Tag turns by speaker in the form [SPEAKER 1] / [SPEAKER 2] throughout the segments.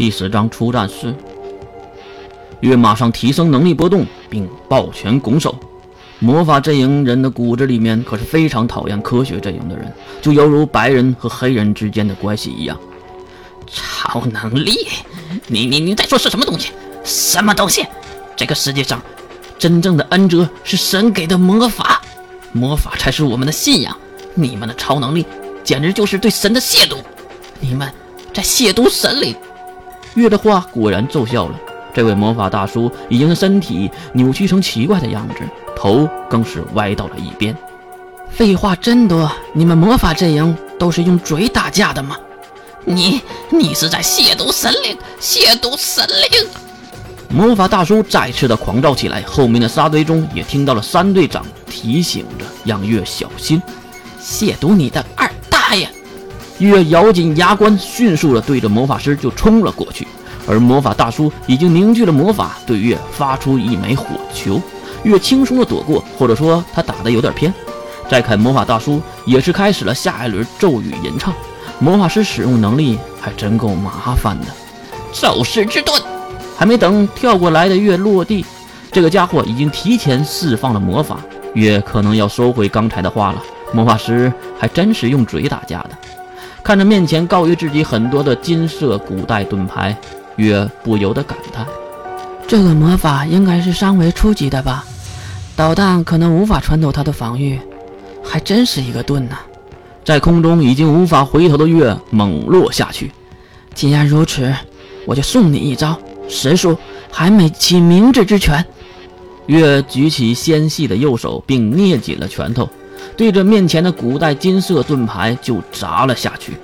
[SPEAKER 1] 第十章出战时，月马上提升能力波动，并抱拳拱手。魔法阵营人的骨子里面可是非常讨厌科学阵营的人，就犹如白人和黑人之间的关系一样。
[SPEAKER 2] 超能力？你你你在说是什么东西？什么东西？这个世界上真正的恩泽是神给的魔法，魔法才是我们的信仰。你们的超能力简直就是对神的亵渎，你们在亵渎神灵。
[SPEAKER 1] 月的话果然奏效了，这位魔法大叔已经身体扭曲成奇怪的样子，头更是歪到了一边。
[SPEAKER 3] 废话真多，你们魔法阵营都是用嘴打架的吗？
[SPEAKER 2] 你你是在亵渎神灵，亵渎神灵！
[SPEAKER 1] 魔法大叔再次的狂躁起来，后面的沙堆中也听到了三队长提醒着让月小心，
[SPEAKER 2] 亵渎你的二大爷！
[SPEAKER 1] 月咬紧牙关，迅速的对着魔法师就冲了过去，而魔法大叔已经凝聚了魔法，对月发出一枚火球，月轻松的躲过，或者说他打的有点偏。再看魔法大叔也是开始了下一轮咒语吟唱。魔法师使用能力还真够麻烦的，
[SPEAKER 2] 咒石之盾
[SPEAKER 1] 还没等跳过来的月落地，这个家伙已经提前释放了魔法，月可能要收回刚才的话了。魔法师还真是用嘴打架的，看着面前高于自己很多的金色古代盾牌，月不由得感叹：
[SPEAKER 3] 这个魔法应该是尚未初级的吧？导弹可能无法穿透它的防御，还真是一个盾呐！
[SPEAKER 1] 在空中已经无法回头的月猛落下去。
[SPEAKER 3] 既然如此，我就送你一招神术还没起明智之拳。
[SPEAKER 1] 月举起纤细的右手，并捏紧了拳头，对着面前的古代金色盾牌就砸了下去。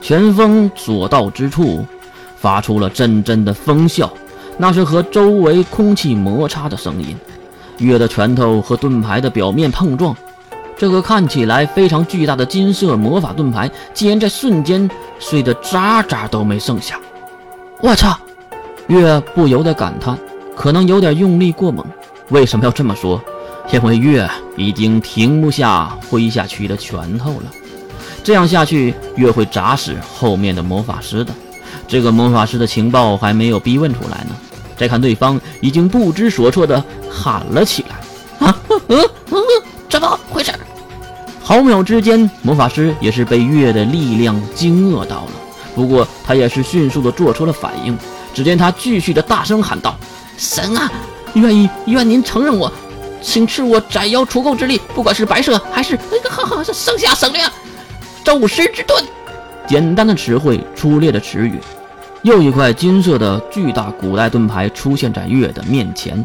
[SPEAKER 1] 拳锋所到之处，发出了阵阵的风啸，那是和周围空气摩擦的声音。月的拳头和盾牌的表面碰撞。这个看起来非常巨大的金色魔法盾牌，竟然在瞬间碎得渣渣都没剩下！
[SPEAKER 3] 我操！
[SPEAKER 1] 月不由得感叹，可能有点用力过猛。为什么要这么说？因为月已经停不下挥下去的拳头了。这样下去，月会砸死后面的魔法师的。这个魔法师的情报还没有逼问出来呢。再看对方，已经不知所措的喊了起来：“
[SPEAKER 2] 啊，嗯嗯，怎么回事？”
[SPEAKER 1] 毫秒之间，魔法师也是被月的力量惊愕到了。不过他也是迅速的做出了反应。只见他继续的大声喊道：“
[SPEAKER 2] 神啊，愿意愿您承认我，请赐我斩妖除垢之力，不管是白色还是那个哈哈是剩下生灵，咒师之盾。”
[SPEAKER 1] 简单的词汇，粗略的词语。又一块金色的巨大古代盾牌出现在月的面前，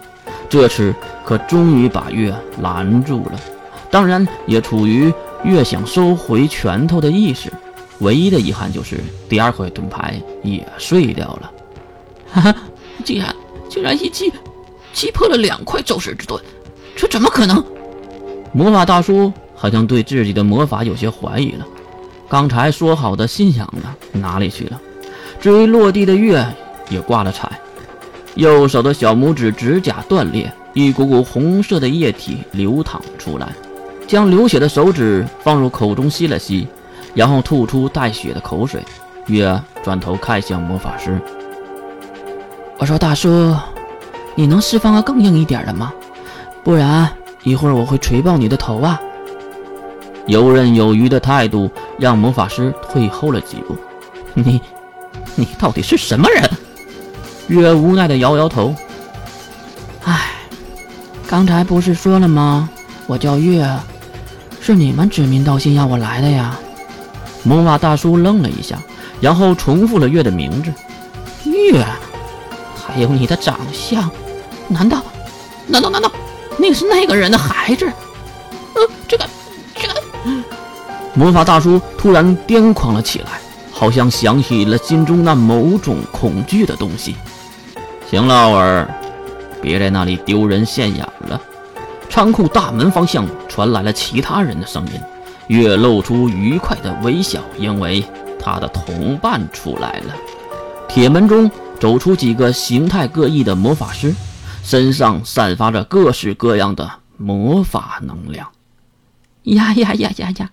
[SPEAKER 1] 这次可终于把月拦住了。当然也处于月想收回拳头的意识，唯一的遗憾就是第二块盾牌也碎掉了。
[SPEAKER 2] 哈哈，竟然竟然一击击破了两块咒石之盾，这怎么可能？
[SPEAKER 1] 魔法大叔好像对自己的魔法有些怀疑了。刚才说好的信仰呢？哪里去了？至于落地的月也挂了彩，右手的小拇指指甲断裂，一股股红色的液体流淌出来。将流血的手指放入口中吸了吸，然后吐出带血的口水。月转头看向魔法师，
[SPEAKER 3] 我说：“大叔，你能释放个更硬一点的吗？不然一会儿我会锤爆你的头啊！”
[SPEAKER 1] 游刃有余的态度让魔法师退后了几步。
[SPEAKER 2] 你，你到底是什么人？
[SPEAKER 1] 月无奈的摇摇头。
[SPEAKER 3] 唉，刚才不是说了吗？我叫月。是你们指名道姓要我来的呀！
[SPEAKER 1] 魔法大叔愣了一下，然后重复了月的名字。
[SPEAKER 2] 月，还有你的长相，难道，难道难道那是那个人的孩子？呃，这个，这个……
[SPEAKER 1] 魔法大叔突然癫狂了起来，好像想起了心中那某种恐惧的东西。行了，奥尔，别在那里丢人现眼了。仓库大门方向传来了其他人的声音，月露出愉快的微笑，因为他的同伴出来了。铁门中走出几个形态各异的魔法师，身上散发着各式各样的魔法能量。
[SPEAKER 3] 呀呀呀呀呀！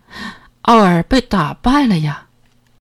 [SPEAKER 3] 奥尔被打败了呀！